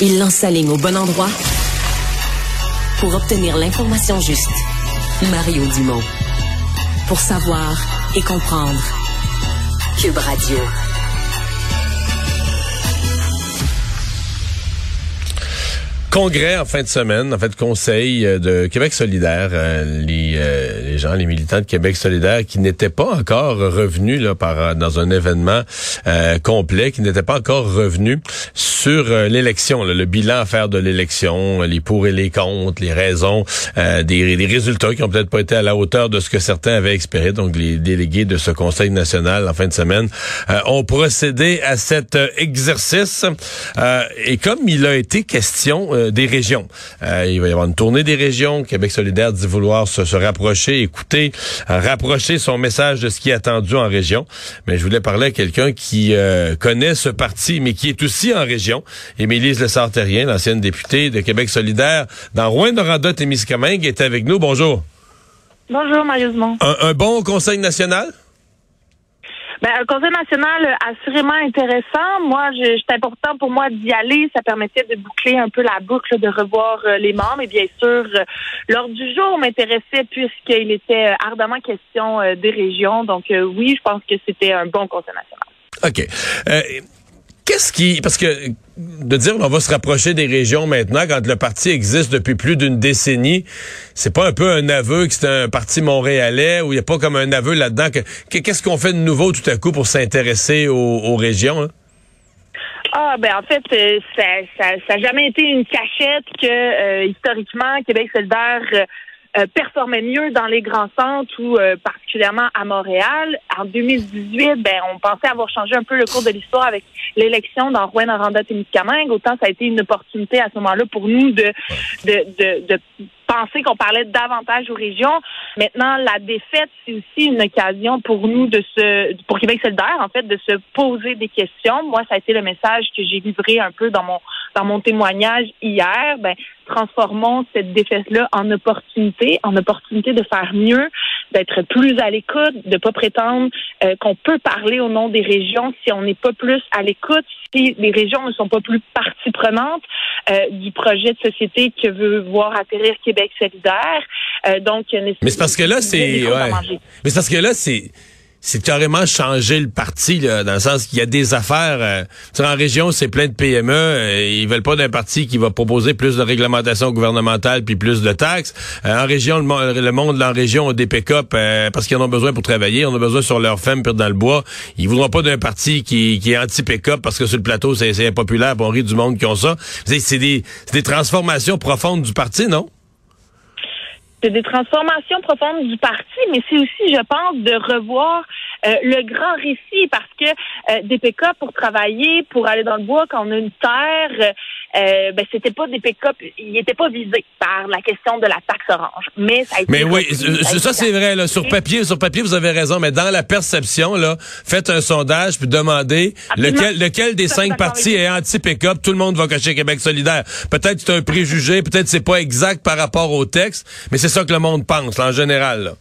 Il lance sa ligne au bon endroit pour obtenir l'information juste. Mario Dumont. Pour savoir et comprendre. Cube Radio. congrès en fin de semaine, en fait, conseil euh, de Québec solidaire, euh, les, euh, les, gens, les militants de Québec solidaire qui n'étaient pas encore revenus là, par, dans un événement complet, qui n'étaient pas encore revenus sur l'élection, le bilan à faire de l'élection, les pour et les contre, les raisons, des, des, résultats qui ont peut-être pas été à la hauteur de ce que certains avaient espéré. Donc, les délégués de ce conseil national en fin de semaine ont procédé à cet exercice. et comme il a été question euh, des régions. Euh, il va y avoir une tournée des régions. Québec solidaire dit vouloir se, rapprocher, écouter, euh, rapprocher son message de ce qui est attendu en région. Mais je voulais parler à quelqu'un qui connaît ce parti, mais qui est aussi en région. Émilie Le Sartérien, l'ancienne députée de Québec solidaire dans Rouen-Noranda-Témiscamingue, est avec nous. Bonjour. Bonjour, Mario un, un bon conseil national? Ben, un conseil national euh, assurément intéressant. Moi, c'est important pour moi d'y aller. Ça permettait de boucler un peu la boucle, de revoir euh, les membres. Et bien sûr, euh, l'ordre du jour m'intéressait puisqu'il était ardemment question des régions. Donc oui, je pense que c'était un bon conseil national. OK. Qu'est-ce qui... Parce que de dire on va se rapprocher des régions maintenant quand le parti existe depuis plus d'une décennie, c'est pas un peu un aveu que c'est un parti montréalais ou il n'y a pas comme un aveu là-dedans que qu'est-ce qu'on fait de nouveau tout à coup pour s'intéresser aux, régions? Hein? Ah ben en fait, euh, ça n'a ça, jamais été une cachette que euh, historiquement Québec solidaire euh, euh, mieux dans les grands centres ou euh, particulièrement à Montréal. En 2018, ben, on pensait avoir changé un peu le cours de l'histoire avec l'élection dans Rouen-Noranda-Témiscamingue. Autant ça a été une opportunité à ce moment-là pour nous de, de, de, de penser qu'on parlait davantage aux régions. Maintenant, la défaite, c'est aussi une occasion pour nous de se, pour Québec solidaire, en fait, de se poser des questions. Moi, ça a été le message que j'ai livré un peu dans mon, dans mon témoignage hier. Ben, transformons cette défaite-là en opportunité, en opportunité de faire mieux, d'être plus à l'écoute, de pas prétendre euh, qu'on peut parler au nom des régions si on n'est pas plus à l'écoute, si les régions ne sont pas plus partie prenante euh, du projet de société que veut voir atterrir Québec solidaire. Euh, donc, mais c'est parce que là, c'est ouais. mais c'est parce que là, c'est c'est carrément changer le parti, là, dans le sens qu'il y a des affaires. Euh, en région, c'est plein de PME. Euh, ils veulent pas d'un parti qui va proposer plus de réglementation gouvernementale puis plus de taxes. Euh, en région, le, monde en région a des pick-up euh, parce qu'ils en ont besoin pour travailler. On a besoin sur leur femme puis dans le bois. Ils voudront pas d'un parti qui, qui est anti-pick-up parce que sur le plateau, c'est impopulaire. On rit du monde qui ont ça. C'est des transformations profondes du parti, non? C'est des transformations profondes du parti, mais c'est aussi, je pense, de revoir euh, le grand récit parce que euh, des pick pour travailler, pour aller dans le bois quand on a une terre, euh, ben c'était pas des pick-up, ils n'étaient pas visés par la question de la taxe orange. Mais ça a été Mais oui, ça, c'est vrai là, sur papier, sur papier vous avez raison, mais dans la perception là, faites un sondage puis demandez lequel lequel des cinq partis est anti-pick-up, tout le monde va cocher Québec solidaire. Peut-être c'est un préjugé, peut-être c'est pas exact par rapport au texte, mais c'est ça que le monde pense en général. Là.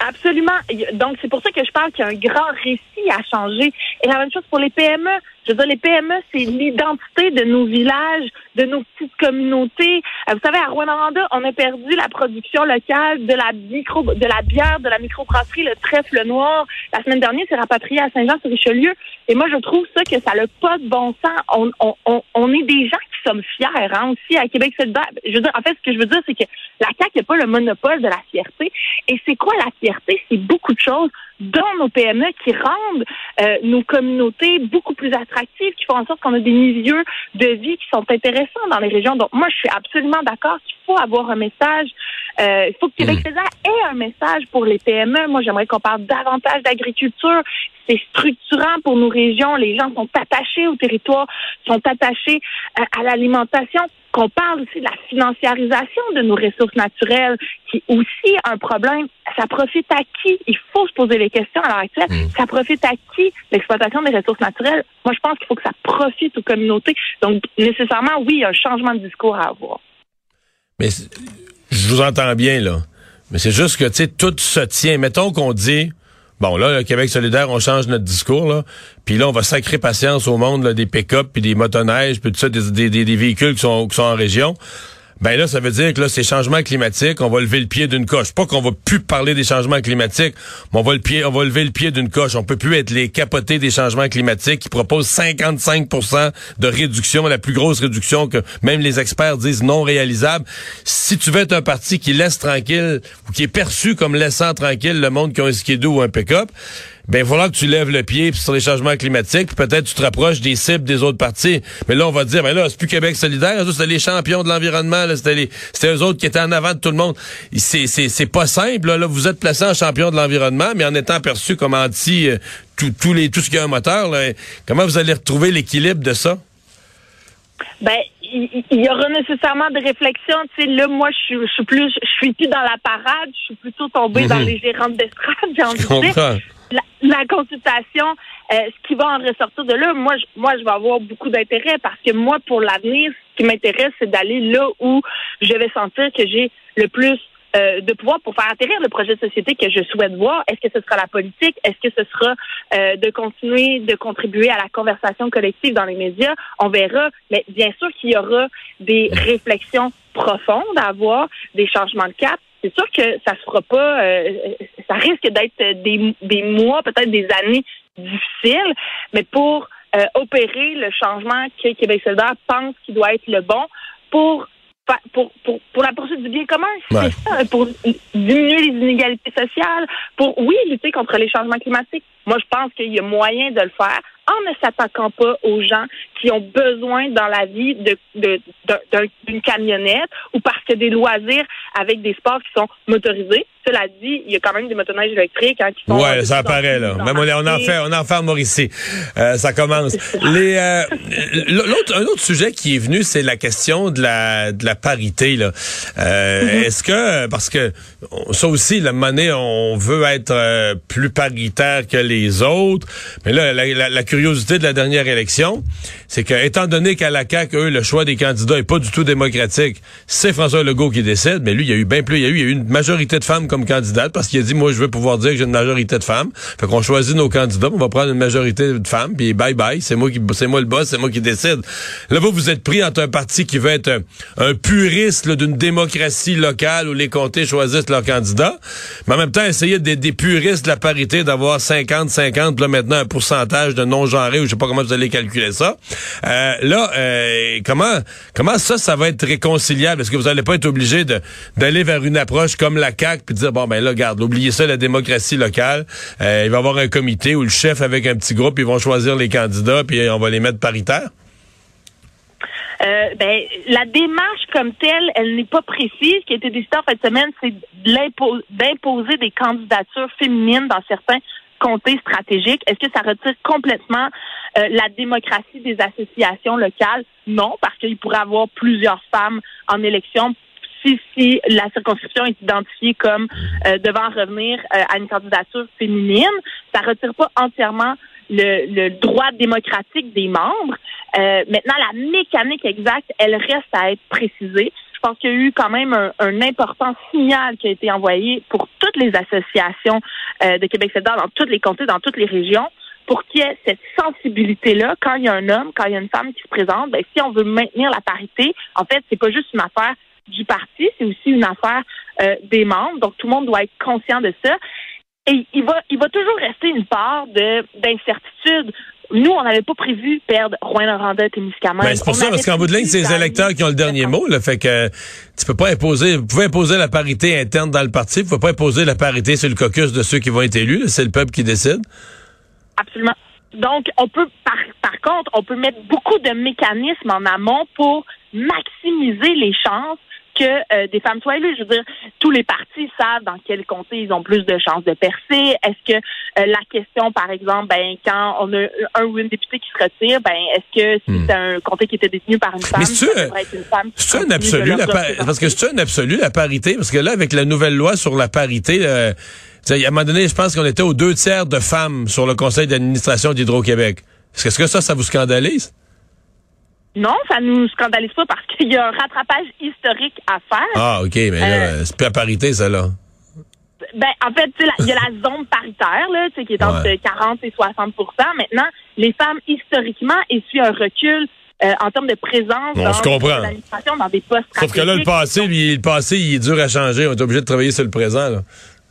Absolument. Donc, c'est pour ça que je parle qu'il y a un grand récit à changer. Et la même chose pour les PME. Je veux dire, les PME, c'est l'identité de nos villages, de nos petites communautés. Euh, vous savez, à Rwanda, on a perdu la production locale de la micro, de la bière, de la microbrasserie, le trèfle noir. La semaine dernière, c'est rapatrié à Saint-Jean-sur-Richelieu. Et moi, je trouve ça que ça n'a pas de bon sens. On, on, on, on est des gens qui sommes fiers, hein, aussi, à Québec. Je veux dire, en fait, ce que je veux dire, c'est que la CAQ n'a pas le monopole de la fierté. Et c'est quoi la fierté? C'est beaucoup de choses dans nos PME qui rendent euh, nos communautés beaucoup plus attractives, qui font en sorte qu'on a des milieux de vie qui sont intéressants dans les régions. Donc, moi, je suis absolument d'accord qu'il faut avoir un message. Euh, il faut que Québec mmh. ait un message pour les PME. Moi, j'aimerais qu'on parle davantage d'agriculture. C'est structurant pour nos régions. Les gens sont attachés au territoire, sont attachés euh, à l'alimentation qu'on parle aussi de la financiarisation de nos ressources naturelles, qui est aussi un problème. Ça profite à qui? Il faut se poser les questions à l'heure actuelle. Mm. Ça profite à qui l'exploitation des ressources naturelles? Moi, je pense qu'il faut que ça profite aux communautés. Donc, nécessairement, oui, il y a un changement de discours à avoir. Mais je vous entends bien, là. Mais c'est juste que, tu sais, tout se tient. Mettons qu'on dit Bon, là, le Québec solidaire, on change notre discours, là. Puis là, on va sacrer patience au monde là, des pick-up, puis des motoneiges, puis tout ça, des, des, des véhicules qui sont, qui sont en région. Ben là, ça veut dire que là, ces changements climatiques, on va lever le pied d'une coche. Pas qu'on va plus parler des changements climatiques, mais on va le pied, on va lever le pied d'une coche. On peut plus être les capotés des changements climatiques qui proposent 55% de réduction, la plus grosse réduction que même les experts disent non réalisable. Si tu veux être un parti qui laisse tranquille ou qui est perçu comme laissant tranquille le monde qui a un skidoo ou un pick-up, ben il faudra que tu lèves le pied sur les changements climatiques, puis peut-être tu te rapproches des cibles des autres partis. Mais là, on va dire, ben là, c'est plus Québec solidaire, c'était les champions de l'environnement, c'était les, c'était eux autres qui étaient en avant de tout le monde. C'est, c'est, c'est pas simple, là, vous êtes placé en champion de l'environnement, mais en étant perçu comme anti euh, tout, tous les, tout ce qui a un moteur, là, comment vous allez retrouver l'équilibre de ça? Ben, il y, aura nécessairement des réflexions. Tu sais, là, moi, je suis, plus, je suis plus dans la parade, je suis plutôt tombée dans mhm. les gérantes d'estrade, j'ai envie de dire la, consultation, euh, ce qui va en ressortir de là, moi, je, moi, je vais avoir beaucoup d'intérêt parce que moi, pour l'avenir, ce qui m'intéresse, c'est d'aller là où je vais sentir que j'ai le plus euh, de pouvoir pour faire atterrir le projet de société que je souhaite voir. Est-ce que ce sera la politique? Est-ce que ce sera euh, de continuer de contribuer à la conversation collective dans les médias? On verra. Mais bien sûr qu'il y aura des réflexions profondes à avoir, des changements de cap c'est sûr que ça se fera pas, euh, ça risque d'être des, des mois, peut-être des années difficiles, mais pour euh, opérer le changement que Québec solidaire pense qu'il doit être le bon pour pour, pour, pour la poursuite du bien commun, c'est ça, pour diminuer les inégalités sociales, pour, oui, lutter contre les changements climatiques. Moi, je pense qu'il y a moyen de le faire en ne s'attaquant pas aux gens qui ont besoin dans la vie de, d'une camionnette ou parce que des loisirs avec des sports qui sont motorisés. Cela dit, il y a quand même des motoneiges électriques hein, qui sont. Ouais, ça apparaît là. Même on, en fait, on en fait en Mauricie. Euh, ça commence. Les euh, l'autre un autre sujet qui est venu, c'est la question de la de la parité là. Euh, mm-hmm. Est-ce que parce que ça aussi, la monnaie, on veut être plus paritaire que les autres, mais là, la, la, la curiosité de la dernière élection, c'est que, étant donné qu'à la CAQ, eux, le choix des candidats est pas du tout démocratique, c'est François Legault qui décide, mais lui, il y a eu bien plus, il y a eu, il y a eu une majorité de femmes comme candidates parce qu'il a dit, moi, je veux pouvoir dire que j'ai une majorité de femmes. Fait qu'on choisit nos candidats, on va prendre une majorité de femmes, puis bye bye, c'est moi qui, c'est moi le boss, c'est moi qui décide. Là, vous, vous êtes pris entre un parti qui veut être un, puriste d'une démocratie locale où les comtés choisissent leurs candidats, mais en même temps, essayer d'être des puristes de la parité, d'avoir 50-50, là, maintenant, un pourcentage de non-genrés, ou je sais pas comment vous allez calculer ça. Euh, là, euh, comment comment ça, ça va être réconciliable? Est-ce que vous n'allez pas être obligé d'aller vers une approche comme la CAQ dire, bon, ben là, garde, oubliez ça, la démocratie locale. Euh, il va y avoir un comité où le chef avec un petit groupe, ils vont choisir les candidats puis on va les mettre paritaires? ben, la démarche comme telle, elle n'est pas précise. Ce qui a été décidé en fin de semaine, c'est d'imposer des candidatures féminines dans certains comtés stratégiques. Est-ce que ça retire complètement euh, la démocratie des associations locales? Non, parce qu'il pourrait avoir plusieurs femmes en élection si, la circonscription est identifiée comme euh, devant revenir euh, à une candidature féminine. Ça retire pas entièrement le, droit démocratique des membres. maintenant, la mécanique exacte, elle reste à être précisée. Je pense qu'il y a eu quand même un, un, important signal qui a été envoyé pour toutes les associations de Québec solidaire dans tous les comtés, dans toutes les régions pour qu'il y ait cette sensibilité-là, quand il y a un homme, quand il y a une femme qui se présente, ben, si on veut maintenir la parité, en fait, c'est pas juste une affaire du parti, c'est aussi une affaire euh, des membres. Donc, tout le monde doit être conscient de ça. Et il va, il va toujours rester une part de d'incertitude. Nous, on n'avait pas prévu perdre Rouen Noranda et Témiscamingue. Ben, c'est pour ça, parce qu'en bout de ligne, c'est les électeurs qui ont le dernier mot. Le fait que tu peux pas imposer, vous pouvez imposer la parité interne dans le parti, vous pouvez pas imposer la parité sur le caucus de ceux qui vont être élus. C'est le peuple qui décide. Absolument. Donc, on peut, par, par contre, on peut mettre beaucoup de mécanismes en amont pour maximiser les chances que euh, des femmes soient élues. Je veux dire, tous les partis savent dans quel comté ils ont plus de chances de percer. Est-ce que euh, la question, par exemple, ben quand on a un ou une députée qui se retire, ben est-ce que si hmm. c'est un comté qui était détenu par une femme, ça devrait être une femme C'est un absolu, la parce que c'est un absolu la parité, parce que là, avec la nouvelle loi sur la parité. Euh, à un moment donné, je pense qu'on était aux deux tiers de femmes sur le conseil d'administration d'Hydro-Québec. Est-ce que ça, ça vous scandalise? Non, ça nous scandalise pas parce qu'il y a un rattrapage historique à faire. Ah, OK, mais là, euh, c'est plus à parité, ça, là. Ben, en fait, il y a la zone paritaire, là, qui est entre 40 et 60% Maintenant, les femmes, historiquement, essuient un recul euh, en termes de présence dans l'administration, dans des postes Sauf que là, le passé, le passé, il est dur à changer. On est obligé de travailler sur le présent. Là.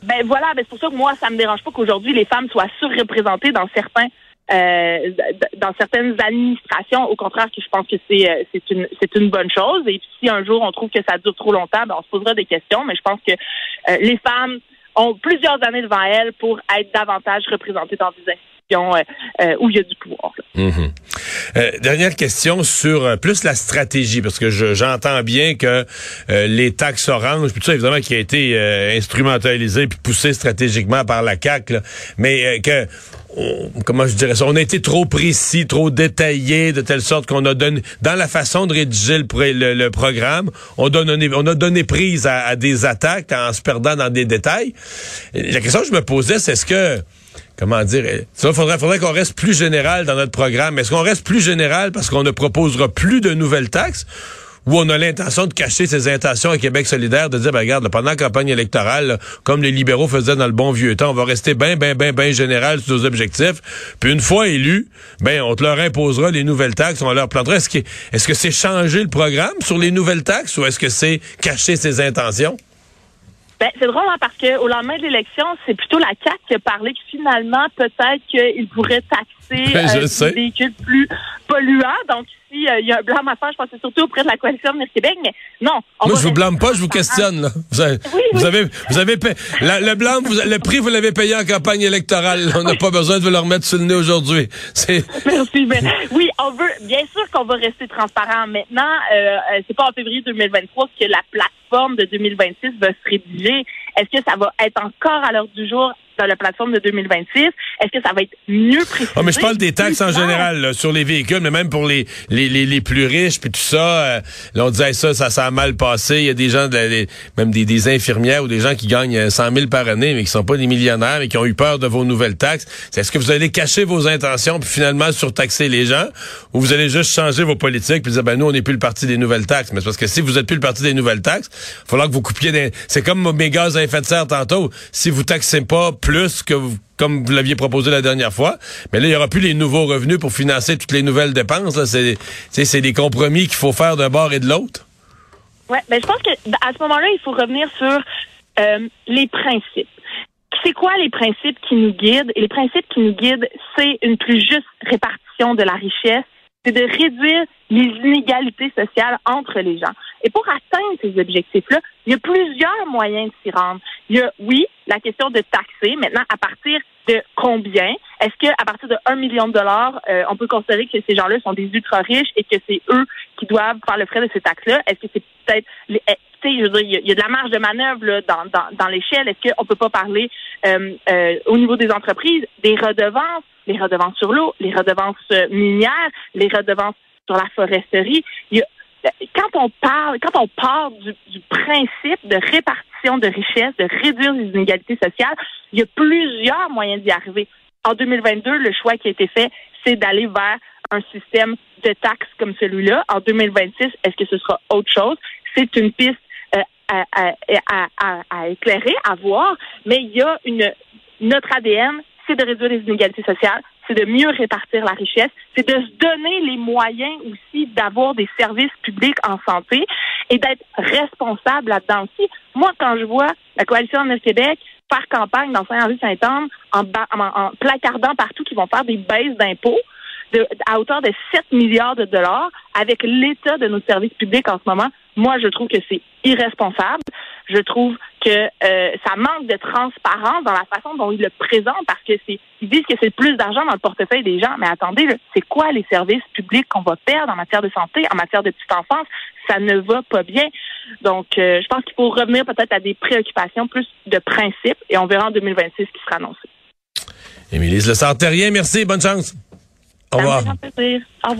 Ben voilà, ben c'est pour ça que moi, ça me dérange pas qu'aujourd'hui les femmes soient surreprésentées dans certains euh, dans certaines administrations. Au contraire, je pense que c'est euh, c'est une c'est une bonne chose. Et si un jour on trouve que ça dure trop longtemps, ben on se posera des questions. Mais je pense que euh, les femmes ont plusieurs années devant elles pour être davantage représentées dans des institutions où il y a du pouvoir. Mhm. dernière question sur plus la stratégie, parce que j'entends bien que les taxes oranges, puis tout ça, évidemment, qui a été instrumentalisé puis poussé stratégiquement par la CAC, mais que comment je dirais ça, on a été trop précis, trop détaillé, de telle sorte qu'on a donné, dans la façon de rédiger le, programme, on, on a donné prise à, des attaques en se perdant dans des détails. La question que je me posais, c'est est-ce que, comment dire, faudrait, faudrait qu'on reste plus général dans notre programme. Est-ce qu'on reste plus général parce qu'on ne proposera plus de nouvelles taxes? Où on a l'intention de cacher ses intentions à Québec solidaire, de dire, ben, regarde, pendant la campagne électorale, comme les libéraux faisaient dans le bon vieux temps, on va rester bien, bien, bien, bien général sur nos objectifs. Puis une fois élus, ben, on te leur imposera les nouvelles taxes, on leur plantera. Est-ce que est-ce que c'est changer le programme sur les nouvelles taxes ou est-ce que c'est cacher ses intentions? Ben, c'est drôle hein, parce que au lendemain de l'élection, c'est plutôt la CAC qui a parlé que finalement, peut-être qu'il pourrait taxer ben, euh, les véhicules plus polluants. Donc, ici, euh, il y a un blâme à faire, je pense c'est surtout auprès de la coalition de Québec, mais non. Moi, je vous blâme pas, je vous questionne. Là. Vous avez, vous avez, vous avez payé, le blâme, vous, le prix, vous l'avez payé en campagne électorale. On n'a pas besoin de vous le remettre sur le nez aujourd'hui. Merci. Mais, oui, on veut, bien sûr qu'on va rester transparent. Maintenant, euh, euh c'est pas en février 2023 que la plateforme de 2026 va se rédiger. Est-ce que ça va être encore à l'heure du jour dans la plateforme de 2026? Est-ce que ça va être mieux précisé? Oh, mais je parle des taxes en général, sur les véhicules, mais même pour les, les, les, plus riches, puis tout ça. Euh, là, on disait ça, ça, a mal passé. Il y a des gens, de, même des, des, infirmières ou des gens qui gagnent 100 000 par année, mais qui sont pas des millionnaires et qui ont eu peur de vos nouvelles taxes. Est-ce que vous allez cacher vos intentions puis finalement surtaxer les gens, ou vous allez juste changer vos politiques puis dire, ben nous, on n'est plus le parti des nouvelles taxes. Mais c'est parce que si vous êtes plus le parti des nouvelles taxes, il faudra que vous coupiez des... C'est comme mes gaz effet de serre tantôt. Si vous taxez pas plus que vous comme vous l'aviez proposé la dernière fois. Mais là, il n'y aura plus les nouveaux revenus pour financer toutes les nouvelles dépenses. C'est, des compromis qu'il faut faire d'un bord et de l'autre. Oui, ben, je pense que à ce moment-là, il faut revenir sur euh, les principes. C'est quoi les principes qui nous guident? Et les principes qui nous guident, c'est une plus juste répartition de la richesse, c'est de réduire les inégalités sociales entre les gens. Et pour atteindre ces objectifs-là, il y a plusieurs moyens de s'y rendre. Il y a, oui, la question de taxer. Maintenant, à partir de combien? Est-ce qu'à partir de 1 million de dollars, euh, on peut considérer que ces gens-là sont des ultra riches et que c'est eux qui doivent faire le frais de ces taxes-là? Est-ce que c'est peut-être eh, je veux dire, il y, a de la marge de manœuvre là, dans, dans, dans l'échelle. Est-ce qu'on peut pas parler euh, euh, au niveau des entreprises des redevances, les redevances sur l'eau, les redevances minières, les redevances sur la foresterie? Il y a, quand on parle, quand on part du, principe de répartition de richesses, de réduire les inégalités sociales, il y a plusieurs moyens d'y arriver. En 2022, le choix qui a été fait, c'est d'aller vers un système de taxes comme celui-là. En 2026, est-ce que ce sera autre chose? C'est une piste euh, à, éclairer, à voir, mais il y a une notre ADN, c'est de réduire les inégalités sociales, c'est de mieux répartir la richesse, c'est de se donner les moyens aussi d'avoir des services publics en santé et d'être responsable là-dedans aussi. Moi, quand je vois la coalition de Québec faire campagne dans Saint-Henri-Saint-Anne en, en, placardant partout qu'ils vont faire des baisses d'impôts, à hauteur de 7 milliards de dollars avec l'état de nos services publics en ce moment, moi, je trouve que c'est irresponsable. Je trouve que euh, ça manque de transparence dans la façon dont ils le présentent parce que c'est ils disent que c'est plus d'argent dans le portefeuille des gens. Mais attendez, c'est quoi les services publics qu'on va perdre en matière de santé, en matière de petite enfance? Ça ne va pas bien. Donc, euh, je pense qu'il faut revenir peut-être à des préoccupations plus de principe et on verra en 2026 ce qui sera annoncé. Émilie Le rien. merci. Bonne chance. Au revoir. Au revoir.